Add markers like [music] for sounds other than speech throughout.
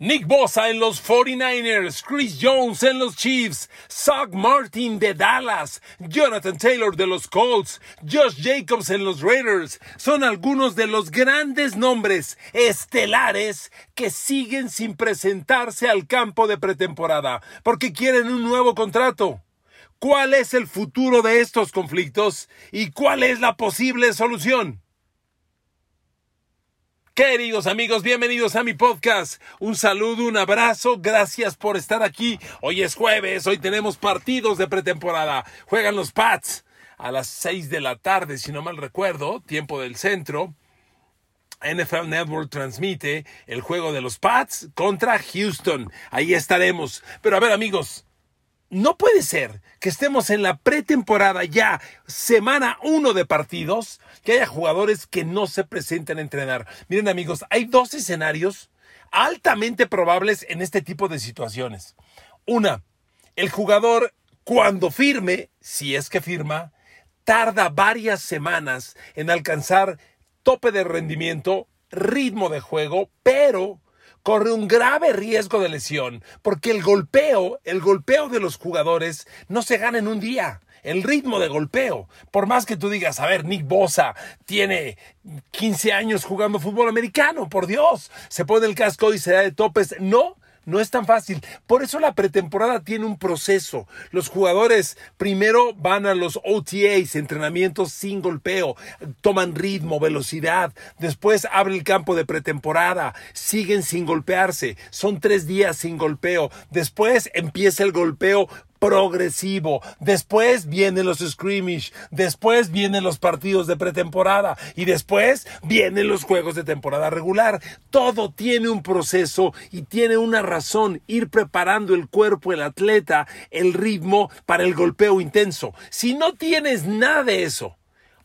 Nick Bosa en los 49ers, Chris Jones en los Chiefs, Zach Martin de Dallas, Jonathan Taylor de los Colts, Josh Jacobs en los Raiders, son algunos de los grandes nombres estelares que siguen sin presentarse al campo de pretemporada porque quieren un nuevo contrato. ¿Cuál es el futuro de estos conflictos y cuál es la posible solución? Queridos amigos, bienvenidos a mi podcast. Un saludo, un abrazo, gracias por estar aquí. Hoy es jueves, hoy tenemos partidos de pretemporada. Juegan los Pats a las 6 de la tarde, si no mal recuerdo, tiempo del centro. NFL Network transmite el juego de los Pats contra Houston. Ahí estaremos. Pero a ver amigos, no puede ser que estemos en la pretemporada ya, semana uno de partidos, que haya jugadores que no se presenten a entrenar. Miren amigos, hay dos escenarios altamente probables en este tipo de situaciones. Una, el jugador cuando firme, si es que firma, tarda varias semanas en alcanzar tope de rendimiento, ritmo de juego, pero corre un grave riesgo de lesión, porque el golpeo, el golpeo de los jugadores no se gana en un día. El ritmo de golpeo, por más que tú digas, a ver, Nick Bosa tiene 15 años jugando fútbol americano, por Dios, se pone el casco y se da de topes. No, no es tan fácil. Por eso la pretemporada tiene un proceso. Los jugadores primero van a los OTAs, entrenamientos sin golpeo, toman ritmo, velocidad. Después abre el campo de pretemporada, siguen sin golpearse. Son tres días sin golpeo. Después empieza el golpeo progresivo. Después vienen los scrimmage, después vienen los partidos de pretemporada y después vienen los juegos de temporada regular. Todo tiene un proceso y tiene una razón ir preparando el cuerpo, el atleta, el ritmo para el golpeo intenso. Si no tienes nada de eso,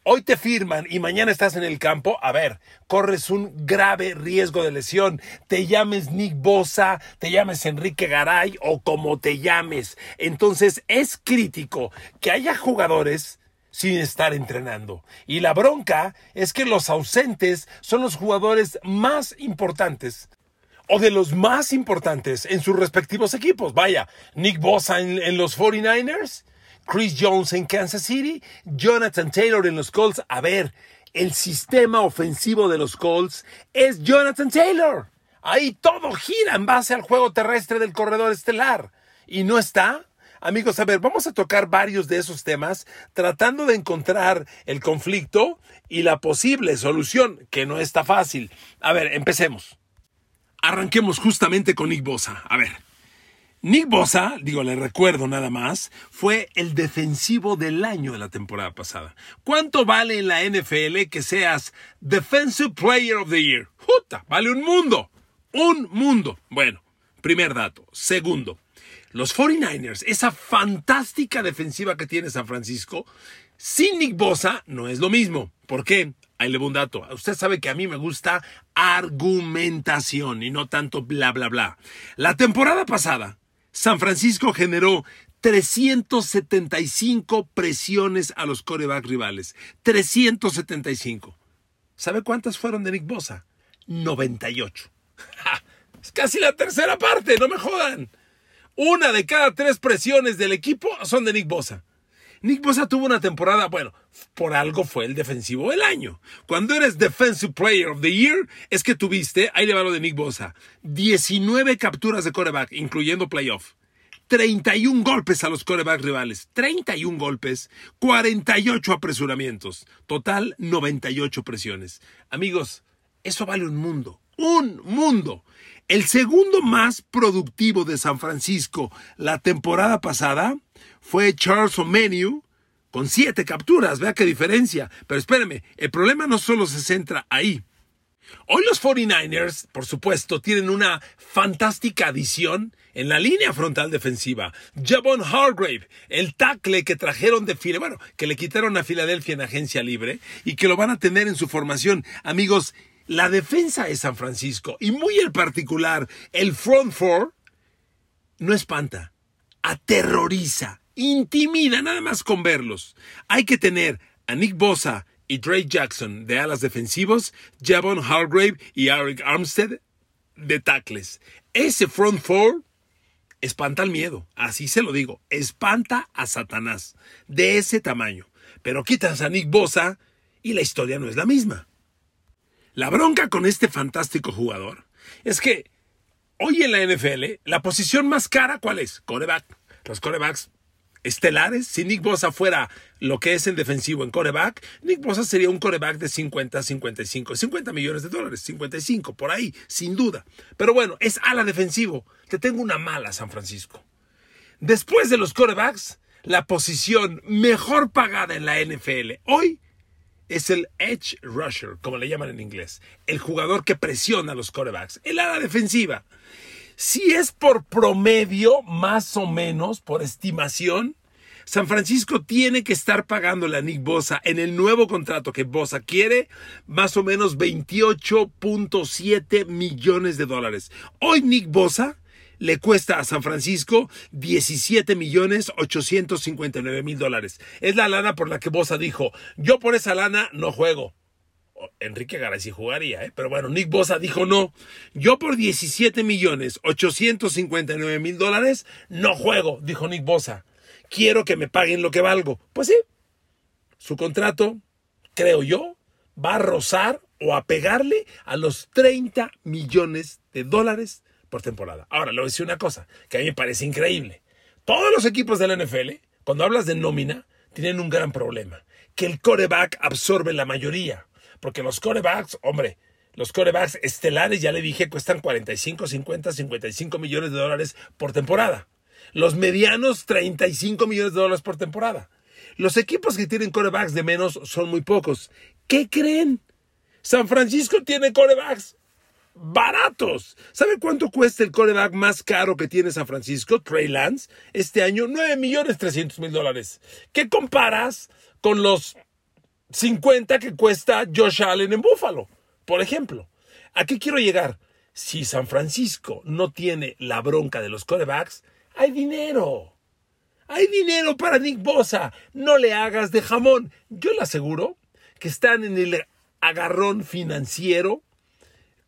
hoy te firman y mañana estás en el campo, a ver, corres un grave riesgo de lesión. Te llames Nick Bosa, te llames Enrique Garay o como te llames. Entonces es crítico que haya jugadores sin estar entrenando. Y la bronca es que los ausentes son los jugadores más importantes o de los más importantes en sus respectivos equipos. Vaya, Nick Bosa en, los 49ers Chris Jones en Kansas City, Jonathan Taylor en los Colts. A ver, el sistema ofensivo de los Colts es Jonathan Taylor. Ahí todo gira en base al juego terrestre del corredor estelar. ¿Y no está? Amigos, a ver, vamos a tocar varios de esos temas tratando de encontrar el conflicto y la posible solución, que no está fácil. A ver, empecemos. Arranquemos justamente con Nick Bosa. A ver, Nick Bosa, digo, le recuerdo nada más, fue el defensivo del año de la temporada pasada. ¿Cuánto vale en la NFL que seas Defensive Player of the Year? ¡Juta! Vale un mundo. Un mundo. Bueno, primer dato. Segundo, los 49ers, esa fantástica defensiva que tiene San Francisco, sin Nick Bosa no es lo mismo. ¿Por qué? Ahí le un dato. Usted sabe que a mí me gusta argumentación y no tanto bla, bla, bla. La temporada pasada, San Francisco generó 375 presiones a los coreback rivales. 375. ¿Sabe cuántas fueron de Nick Bosa? 98. [laughs] Es casi la tercera parte, no me jodan. Una de cada tres presiones del equipo son de Nick Bosa. Nick Bosa tuvo una temporada, bueno, por algo fue el defensivo del año. Cuando eres Defensive Player of the Year, es que tuviste, ahí le va lo de Nick Bosa, 19 capturas de coreback, incluyendo playoff. 31 golpes a los coreback rivales, 31 golpes, 48 apresuramientos, total 98 presiones. Amigos, eso vale un mundo, un mundo. El segundo más productivo de San Francisco la temporada pasada fue Charles O'Menu con siete capturas. Vea qué diferencia. Pero espéreme, el problema no solo se centra ahí. Hoy los 49ers, por supuesto, tienen una fantástica adición en la línea frontal defensiva. Javon Hargrave, el tackle que trajeron de bueno, que le quitaron a Filadelfia en agencia libre y que lo van a tener en su formación. Amigos, la defensa de San Francisco y muy en particular el front four no espanta, aterroriza, intimida nada más con verlos. Hay que tener a Nick Bosa y Drake Jackson de alas defensivos, Javon Hargrave y Eric Armstead de tackles. ese front four espanta el miedo, así se lo digo, espanta a Satanás, de ese tamaño. Pero quitas a Nick Bosa y la historia no es la misma. La bronca con este fantástico jugador es que hoy en la NFL, la posición más cara, ¿cuál es? Coreback. Los corebacks estelares. Si Nick Bosa fuera lo que es en defensivo en coreback, Nick Bosa sería un coreback de 50, 55, 50 millones de dólares, 55, por ahí, sin duda. Pero bueno, es ala defensivo. Te tengo una mala, San Francisco. Después de los corebacks, la posición mejor pagada en la NFL hoy es el edge rusher, como le llaman en inglés, el jugador que presiona a los corebacks, el ala defensiva. Si es por promedio, más o menos, por estimación, San Francisco tiene que estar pagándole a Nick Bosa en el nuevo contrato que Bosa quiere, más o menos 28.7 millones de dólares. Hoy Nick Bosa le cuesta a San Francisco 17 millones 859 mil dólares. Es la lana por la que Bosa dijo, yo por esa lana no juego. Enrique Garay sí jugaría, ¿eh? pero bueno, Nick Bosa dijo no. Yo por 17 millones 859 mil dólares no juego, dijo Nick Bosa. Quiero que me paguen lo que valgo. Pues sí, su contrato, creo yo, va a rozar o a pegarle a los 30 millones de dólares por temporada. Ahora, le voy a decir una cosa que a mí me parece increíble. Todos los equipos de la NFL, cuando hablas de nómina, tienen un gran problema, que el coreback absorbe la mayoría. Porque los corebacks, hombre, los corebacks estelares, ya le dije, cuestan 45, 50, 55 millones de dólares por temporada. Los medianos, 35 millones de dólares por temporada. Los equipos que tienen corebacks de menos son muy pocos. ¿Qué creen? San Francisco tiene corebacks baratos. ¿Sabe cuánto cuesta el coreback más caro que tiene San Francisco, Trey Lance? Este año, 9 millones 300 mil dólares. ¿Qué comparas con los 50 que cuesta Josh Allen en Buffalo, por ejemplo. ¿A qué quiero llegar? Si San Francisco no tiene la bronca de los corebacks, hay dinero. Hay dinero para Nick Bosa. No le hagas de jamón. Yo le aseguro que están en el agarrón financiero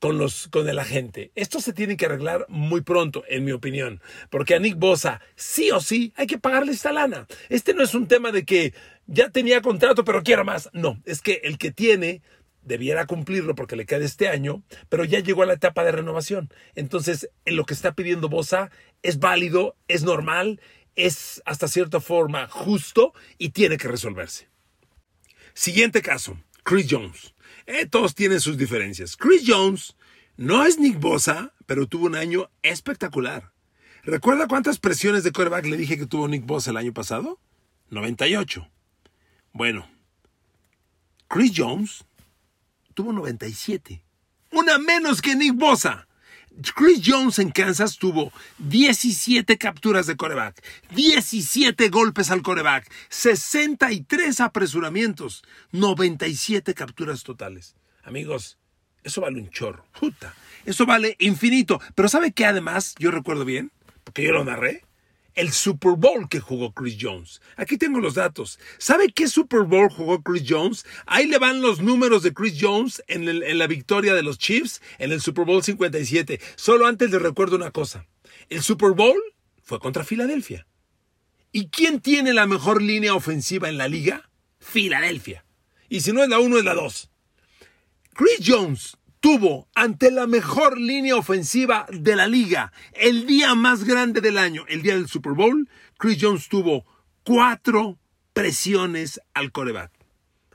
con, los, con el agente. Esto se tiene que arreglar muy pronto, en mi opinión, porque a Nick Bosa sí o sí hay que pagarle esta lana. Este no es un tema de que ya tenía contrato pero quiero más. No, es que el que tiene debiera cumplirlo porque le queda este año, pero ya llegó a la etapa de renovación. Entonces, en lo que está pidiendo Bosa es válido, es normal, es hasta cierta forma justo y tiene que resolverse. Siguiente caso, Chris Jones. Eh, todos tienen sus diferencias. Chris Jones no es Nick Bosa, pero tuvo un año espectacular. ¿Recuerda cuántas presiones de quarterback le dije que tuvo Nick Bosa el año pasado? 98. Bueno, Chris Jones tuvo 97. Una menos que Nick Bosa. Chris Jones en Kansas tuvo 17 capturas de coreback, 17 golpes al coreback, 63 apresuramientos, 97 capturas totales. Amigos, eso vale un chorro. Puta, eso vale infinito. Pero ¿sabe qué además yo recuerdo bien? Porque yo lo narré el Super Bowl que jugó Chris Jones. Aquí tengo los datos. ¿Sabe qué Super Bowl jugó Chris Jones? Ahí le van los números de Chris Jones en, la victoria de los Chiefs en el Super Bowl 57. Solo antes le recuerdo una cosa. El Super Bowl fue contra Filadelfia. ¿Y quién tiene la mejor línea ofensiva en la liga? Filadelfia. Y si no es la 1, es la 2. Chris Jones tuvo ante la mejor línea ofensiva de la liga el día más grande del año, el día del Super Bowl, Chris Jones tuvo cuatro presiones al coreback.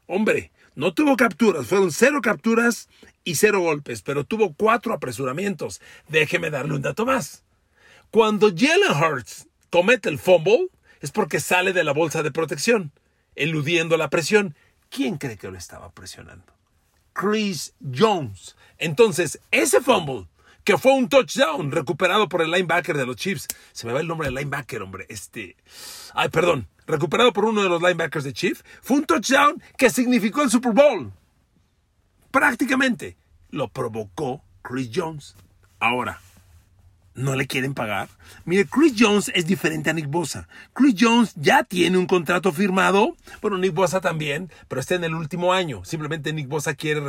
Hombre, no tuvo capturas, fueron cero capturas y cero golpes, pero tuvo cuatro apresuramientos. Déjeme darle un dato más. Cuando Jalen Hurts comete el fumble, es porque sale de la bolsa de protección, eludiendo la presión. ¿Quién cree que lo estaba presionando? Chris Jones. Entonces, ese fumble, que fue un touchdown recuperado por el linebacker de los Chiefs, se me va el nombre del linebacker, hombre, este, ay, perdón, recuperado por uno de los linebackers de Chiefs, fue un touchdown que significó el Super Bowl. Prácticamente lo provocó Chris Jones. Ahora, no le quieren pagar. Mire, Chris Jones es diferente a Nick Bosa. Chris Jones ya tiene un contrato firmado. Bueno, Nick Bosa también, pero está en el último año. Simplemente Nick Bosa quiere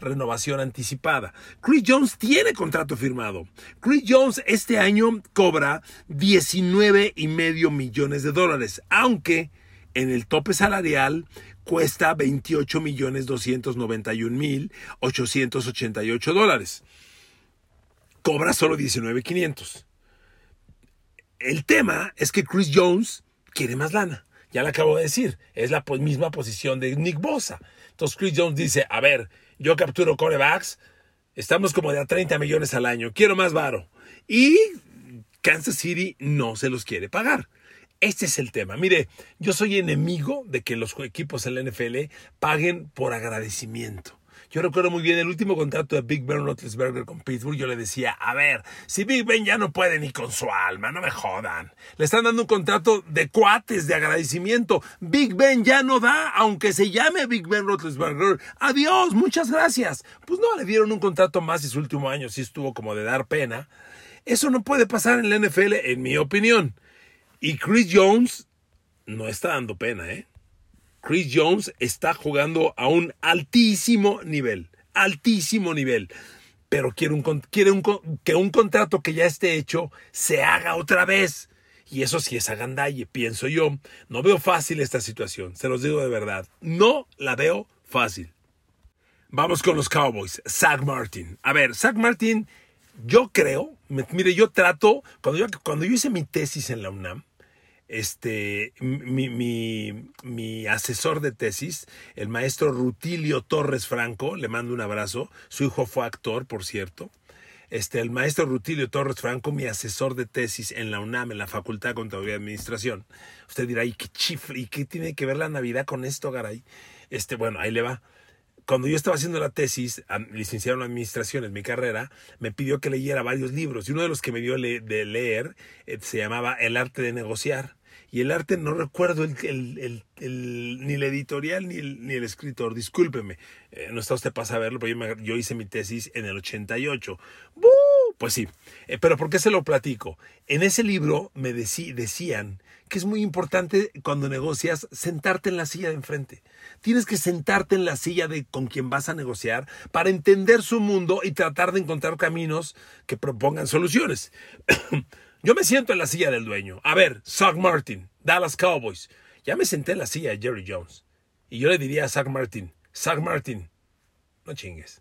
renovación anticipada. Chris Jones tiene contrato firmado. Chris Jones este año cobra 19 y medio millones de dólares, aunque en el tope salarial cuesta 28 millones 291 mil 888 dólares cobra solo 19.500. El tema es que Chris Jones quiere más lana. Ya le acabo de decir, es la misma posición de Nick Bosa. Entonces Chris Jones dice, a ver, yo capturo corebacks, estamos como de a 30 millones al año, quiero más varo. Y Kansas City no se los quiere pagar. Este es el tema. Mire, yo soy enemigo de que los equipos en la NFL paguen por agradecimiento. Yo recuerdo muy bien el último contrato de Big Ben Roethlisberger con Pittsburgh. Yo le decía, a ver, si Big Ben ya no puede ni con su alma, no me jodan. Le están dando un contrato de cuates, de agradecimiento. Big Ben ya no da, aunque se llame Big Ben Roethlisberger. Adiós, muchas gracias. Pues no, le dieron un contrato más y su último año sí estuvo como de dar pena. Eso no puede pasar en la NFL, en mi opinión. Y Chris Jones no está dando pena, ¿eh? Chris Jones está jugando a un altísimo nivel, altísimo nivel. Pero quiere, un, que un contrato que ya esté hecho se haga otra vez. Y eso sí es agandalle, pienso yo. No veo fácil esta situación, se los digo de verdad. No la veo fácil. Vamos con los Cowboys. Zach Martin. A ver, Zach Martin, yo creo, mire, yo trato, cuando yo, cuando yo hice mi tesis en la UNAM, este, mi, mi, asesor de tesis, el maestro Rutilio Torres Franco, le mando un abrazo, su hijo fue actor, por cierto. Este, el maestro Rutilio Torres Franco, mi asesor de tesis en la UNAM, en la Facultad de Contaduría y Administración. Usted dirá, ¿y qué chifre? ¿Y qué tiene que ver la Navidad con esto, garay? Este, bueno, ahí le va cuando yo estaba haciendo la tesis, licenciado en administración en mi carrera, me pidió que leyera varios libros y uno de los que me dio de leer eh, se llamaba El arte de negociar y el arte no recuerdo el, ni el editorial ni el, ni el escritor, discúlpeme, eh, no está usted para saberlo, pero yo, hice mi tesis en el 88. Pues sí, eh, pero ¿por qué se lo platico? En ese libro me decían que es muy importante cuando negocias sentarte en la silla de enfrente. Tienes que sentarte en la silla de con quien vas a negociar para entender su mundo y tratar de encontrar caminos que propongan soluciones. [coughs] Yo me siento en la silla del dueño. A ver, Zach Martin, Dallas Cowboys. Ya me senté en la silla de Jerry Jones. Y yo le diría a Zach Martin, Zach Martin, no chingues.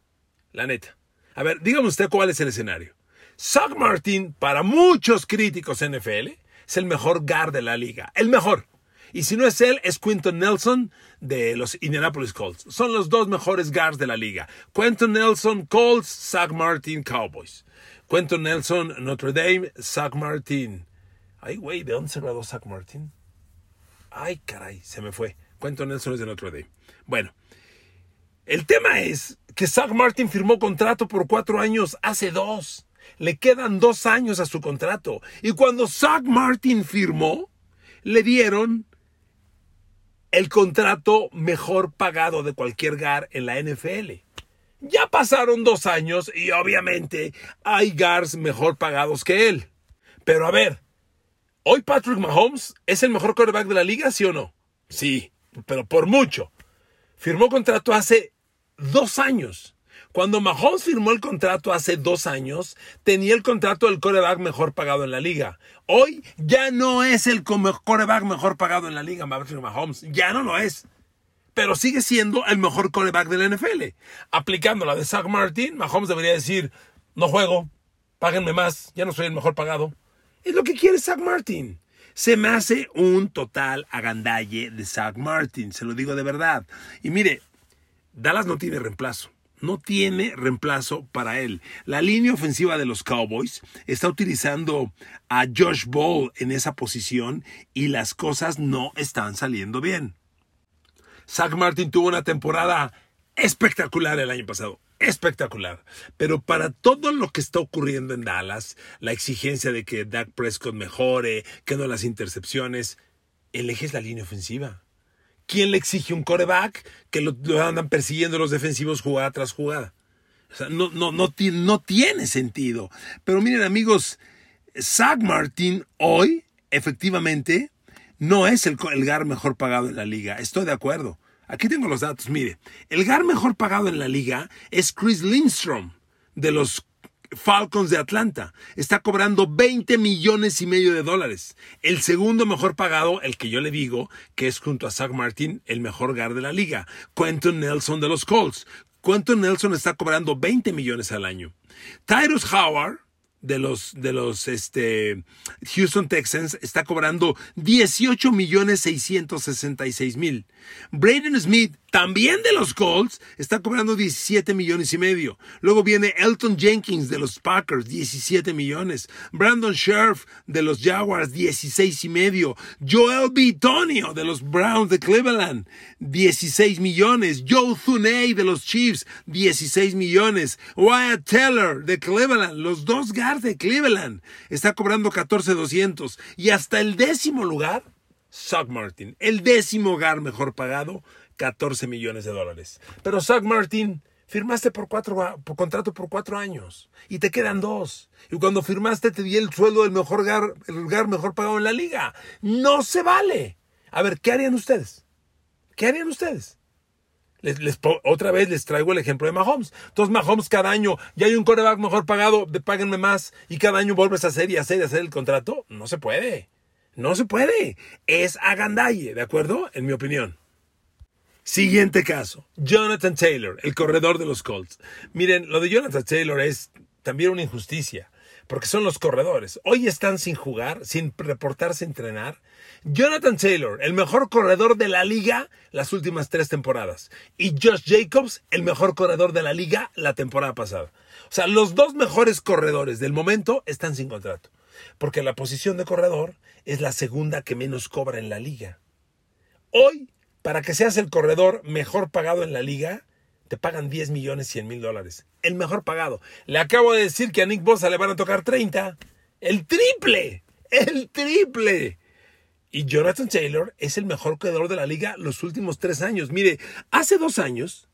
La neta. A ver, dígame usted cuál es el escenario. Zach Martin, para muchos críticos NFL, es el mejor guard de la liga. El mejor. Y si no es él, es Quinton Nelson de los Indianapolis Colts. Son los dos mejores guards de la liga. Quinton Nelson, Colts, Zach Martin, Cowboys. Quentin Nelson, Notre Dame, Zach Martin. Ay, güey, ¿de dónde se graduó Zach Martin? Ay, caray, se me fue. Quentin Nelson es de Notre Dame. Bueno, el tema es que Zach Martin firmó contrato por cuatro años hace dos. Le quedan dos años a su contrato. Y cuando Zach Martin firmó, le dieron el contrato mejor pagado de cualquier GAR en la NFL. Ya pasaron dos años y obviamente hay guards mejor pagados que él. Pero a ver, ¿hoy Patrick Mahomes es el mejor quarterback de la liga, sí o no? Sí, pero por mucho. Firmó contrato hace dos años. Cuando Mahomes firmó el contrato hace dos años, tenía el contrato del quarterback mejor pagado en la liga. Hoy ya no es el quarterback mejor pagado en la liga, Mahomes. Ya no lo es pero sigue siendo el mejor coreback de la NFL. Aplicando la de Zach Martin, Mahomes debería decir, no juego, páguenme más, ya no soy el mejor pagado. Es lo que quiere Zach Martin. Se me hace un total agandalle de Zach Martin, se lo digo de verdad. Y mire, Dallas no tiene reemplazo. No tiene reemplazo para él. La línea ofensiva de los Cowboys está utilizando a Josh Ball en esa posición y las cosas no están saliendo bien. Zach Martin tuvo una temporada espectacular el año pasado. Espectacular. Pero para todo lo que está ocurriendo en Dallas, la exigencia de que Dak Prescott mejore, que no las intercepciones, el eje es la línea ofensiva. ¿Quién le exige un coreback que lo, andan persiguiendo los defensivos jugada tras jugada? O sea, no, no, no, no tiene sentido. Pero miren amigos, Zach Martin hoy, efectivamente, no es el, el GAR mejor pagado en la liga. Estoy de acuerdo. Aquí tengo los datos. Mire, el GAR mejor pagado en la liga es Chris Lindstrom de los Falcons de Atlanta. Está cobrando 20 millones y medio de dólares. El segundo mejor pagado, el que yo le digo, que es junto a Zach Martin, el mejor GAR de la liga. Quentin Nelson de los Colts. Quentin Nelson está cobrando 20 millones al año. Tyrus Howard de los, de los este, Houston Texans está cobrando 18 millones 666 mil. Braden Smith, también de los Colts, está cobrando 17 millones y medio. Luego viene Elton Jenkins de los Packers, 17 millones. Brandon Scherf de los Jaguars, 16 y medio. Joel B. Tonio de los Browns de Cleveland, 16 millones. Joe Thuney de los Chiefs, 16 millones. Wyatt Teller de Cleveland, los dos guards de Cleveland, está cobrando 14,200. Y hasta el décimo lugar, Zach Martin, el décimo hogar mejor pagado, 14 millones de dólares. Pero Zach Martin, firmaste por cuatro, por contrato por cuatro años y te quedan dos. Y cuando firmaste te di el sueldo del mejor hogar, el hogar mejor pagado en la liga. No se vale. A ver, ¿qué harían ustedes? ¿Qué harían ustedes? Les, otra vez les traigo el ejemplo de Mahomes. Entonces Mahomes cada año ya hay un coreback mejor pagado, páguenme más y cada año vuelves a hacer y hacer y hacer el contrato. No se puede. No se puede. Es agandalle, ¿de acuerdo? En mi opinión. Siguiente caso. Jonathan Taylor, el corredor de los Colts. Miren, lo de Jonathan Taylor es también una injusticia, porque son los corredores. Hoy están sin jugar, sin reportarse entrenar. Jonathan Taylor, el mejor corredor de la liga las últimas tres temporadas. Y Josh Jacobs, el mejor corredor de la liga la temporada pasada. O sea, los dos mejores corredores del momento están sin contrato. Porque la posición de corredor es la segunda que menos cobra en la liga. Hoy, para que seas el corredor mejor pagado en la liga, te pagan 10 millones 100 mil dólares. El mejor pagado. Le acabo de decir que a Nick Bosa le van a tocar 30. El triple. El triple. Y Jonathan Taylor es el mejor corredor de la liga los últimos tres años. Mire, hace dos años,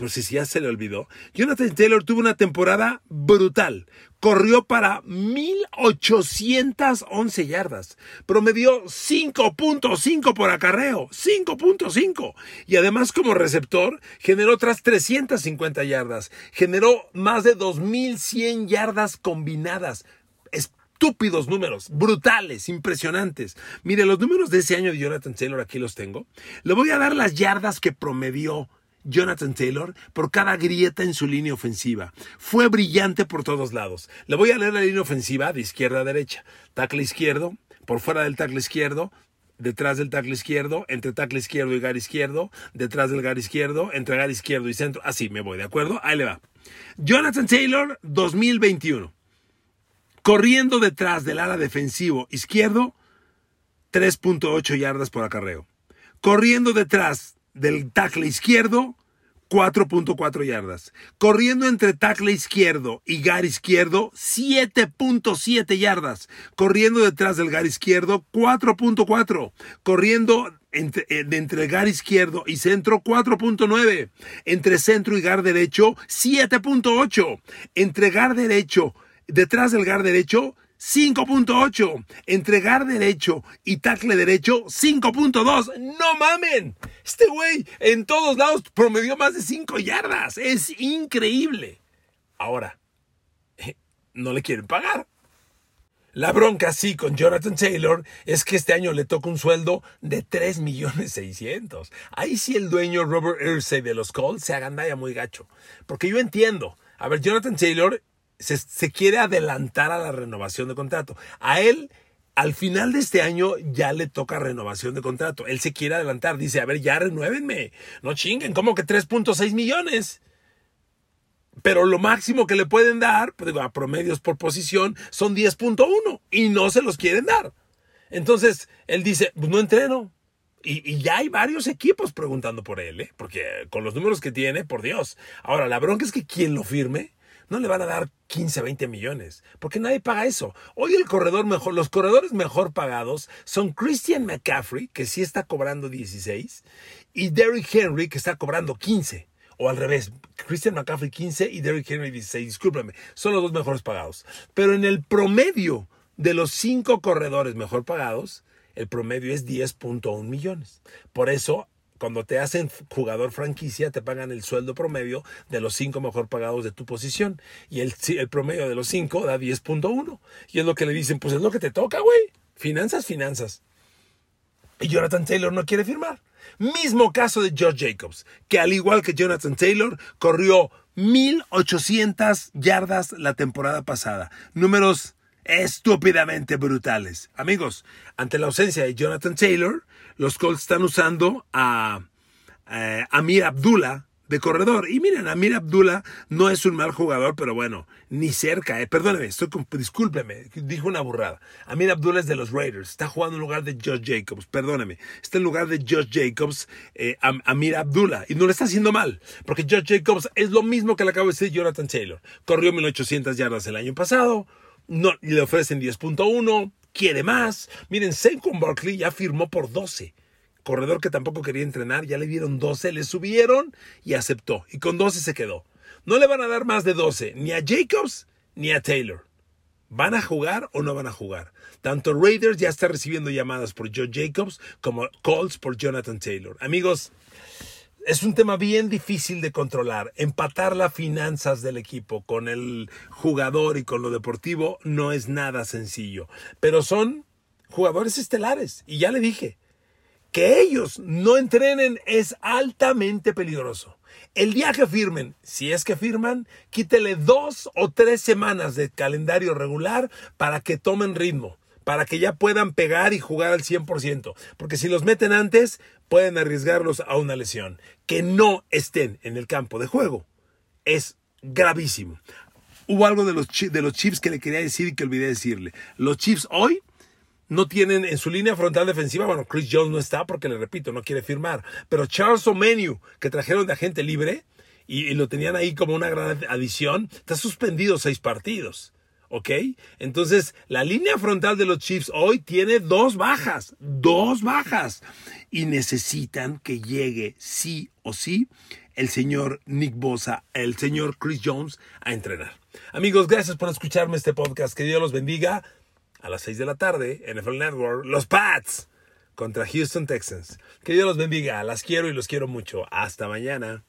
por si ya se le olvidó, Jonathan Taylor tuvo una temporada brutal corrió para 1811 yardas. Promedió 5.5 por acarreo. 5.5. Y además como receptor generó otras 350 yardas. Generó más de 2100 yardas combinadas. Estúpidos números, brutales, impresionantes. Mire, los números de ese año de Jonathan Taylor aquí los tengo. Le voy a dar las yardas que promedió Jonathan Taylor por cada grieta en su línea ofensiva. Fue brillante por todos lados. Le voy a leer la línea ofensiva de izquierda a derecha. Tackle izquierdo, por fuera del tackle izquierdo, detrás del tackle izquierdo, entre tackle izquierdo y gar izquierdo, detrás del gar izquierdo, entre gar izquierdo y centro. Así me voy, ¿de acuerdo? Ahí le va. Jonathan Taylor, 2021. Corriendo detrás del ala defensivo izquierdo, 3.8 yardas por acarreo. Corriendo detrás del tackle izquierdo, 4.4 yardas. Corriendo entre tackle izquierdo y gar izquierdo, 7.7 yardas. Corriendo detrás del gar izquierdo, 4.4. Corriendo entre, eh, entre, gar izquierdo y centro, 4.9. Entre centro y gar derecho, 7.8. Entre gar derecho, detrás del gar derecho, 5.8. Entregar derecho y tackle derecho, 5.2. No mamen. Este güey en todos lados promedió más de 5 yardas. Es increíble. Ahora, no le quieren pagar. La bronca sí con Jonathan Taylor es que este año le toca un sueldo de 3 millones 600. Ahí sí el dueño Robert Irsay de los Colts se agandalla muy gacho. Porque yo entiendo. A ver, Jonathan Taylor se, quiere adelantar a la renovación de contrato. A él al final de este año ya le toca renovación de contrato. Él se quiere adelantar. Dice, a ver, ya renuévenme. No chinguen, como que 3.6 millones. Pero lo máximo que le pueden dar, pues, a promedios por posición, son 10.1 y no se los quieren dar. Entonces, él dice, pues no entreno. Y, ya hay varios equipos preguntando por él, ¿eh? porque con los números que tiene, por Dios. Ahora, la bronca es que quien lo firme no le van a dar 15, 20 millones, porque nadie paga eso. Hoy el corredor mejor, los corredores mejor pagados son Christian McCaffrey, que sí está cobrando 16, y Derrick Henry, que está cobrando 15. O al revés, Christian McCaffrey 15 y Derrick Henry 16, discúlpame, son los dos mejores pagados. Pero en el promedio de los cinco corredores mejor pagados, el promedio es 10.1 millones. Por eso, cuando te hacen jugador franquicia, te pagan el sueldo promedio de los cinco mejor pagados de tu posición. Y el, promedio de los cinco da 10.1. Y es lo que le dicen, pues es lo que te toca, güey. Finanzas, finanzas. Y Jonathan Taylor no quiere firmar. Mismo caso de George Jacobs, que al igual que Jonathan Taylor, corrió 1800 yardas la temporada pasada. Números estúpidamente brutales. Amigos, ante la ausencia de Jonathan Taylor, los Colts están usando a, a Amir Abdullah de corredor. Y miren, Amir Abdullah no es un mal jugador, pero bueno, ni cerca. Eh. Perdóneme, discúlpeme, dijo una burrada. Amir Abdullah es de los Raiders, está jugando en lugar de Josh Jacobs, perdóneme. Está en lugar de Josh Jacobs, eh, Amir Abdullah, y no le está haciendo mal, porque Josh Jacobs es lo mismo que le acabo de decir Jonathan Taylor. Corrió 1800 yardas el año pasado, no, le ofrecen 10.1, quiere más. Miren, Saquon Barkley ya firmó por 12 corredor que tampoco quería entrenar, ya le dieron 12, le subieron y aceptó. Y con 12 se quedó. No le van a dar más de 12, ni a Jacobs ni a Taylor. ¿Van a jugar o no van a jugar? Tanto Raiders ya está recibiendo llamadas por Joe Jacobs como Colts por Jonathan Taylor. Amigos, es un tema bien difícil de controlar. Empatar las finanzas del equipo con el jugador y con lo deportivo no es nada sencillo. Pero son jugadores estelares. Y ya le dije, que ellos no entrenen es altamente peligroso. El día que firmen, si es que firman, quítele dos o tres semanas de calendario regular para que tomen ritmo, para que ya puedan pegar y jugar al 100%. Porque si los meten antes, pueden arriesgarlos a una lesión. Que no estén en el campo de juego es gravísimo. Hubo algo de los, de los Chiefs que le quería decir y que olvidé decirle. Los Chiefs hoy no tienen en su línea frontal defensiva, bueno, Chris Jones no está porque le repito, no quiere firmar, pero Charles O'Menu, que trajeron de agente libre y, lo tenían ahí como una gran adición, está suspendido seis partidos. ¿Ok? Entonces, la línea frontal de los Chiefs hoy tiene dos bajas, dos bajas. Y necesitan que llegue sí o sí el señor Nick Bosa, el señor Chris Jones a entrenar. Amigos, gracias por escucharme este podcast. Que Dios los bendiga a las 6 de la tarde, NFL Network, los Pats contra Houston Texans. Que Dios los bendiga, las quiero y los quiero mucho. Hasta mañana.